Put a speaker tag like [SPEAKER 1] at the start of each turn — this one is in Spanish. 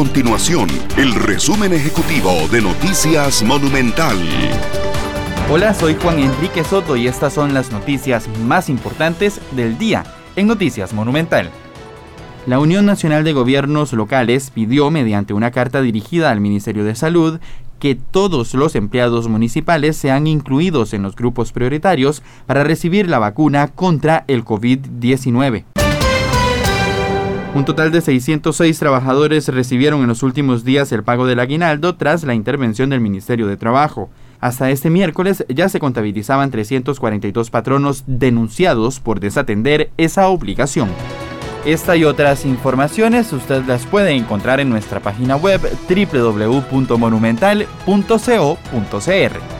[SPEAKER 1] continuación el resumen ejecutivo de Noticias Monumental.
[SPEAKER 2] Hola, soy Juan Enrique Soto y estas son las noticias más importantes del día en Noticias Monumental. La Unión Nacional de Gobiernos Locales pidió, mediante una carta dirigida al Ministerio de Salud, que todos los empleados municipales sean incluidos en los grupos prioritarios para recibir la vacuna contra el COVID-19. Un total de 606 trabajadores recibieron en los últimos días el pago del aguinaldo tras la intervención del Ministerio de Trabajo. Hasta este miércoles ya se contabilizaban 342 patronos denunciados por desatender esa obligación. Esta y otras informaciones usted las puede encontrar en nuestra página web www.monumental.co.cr.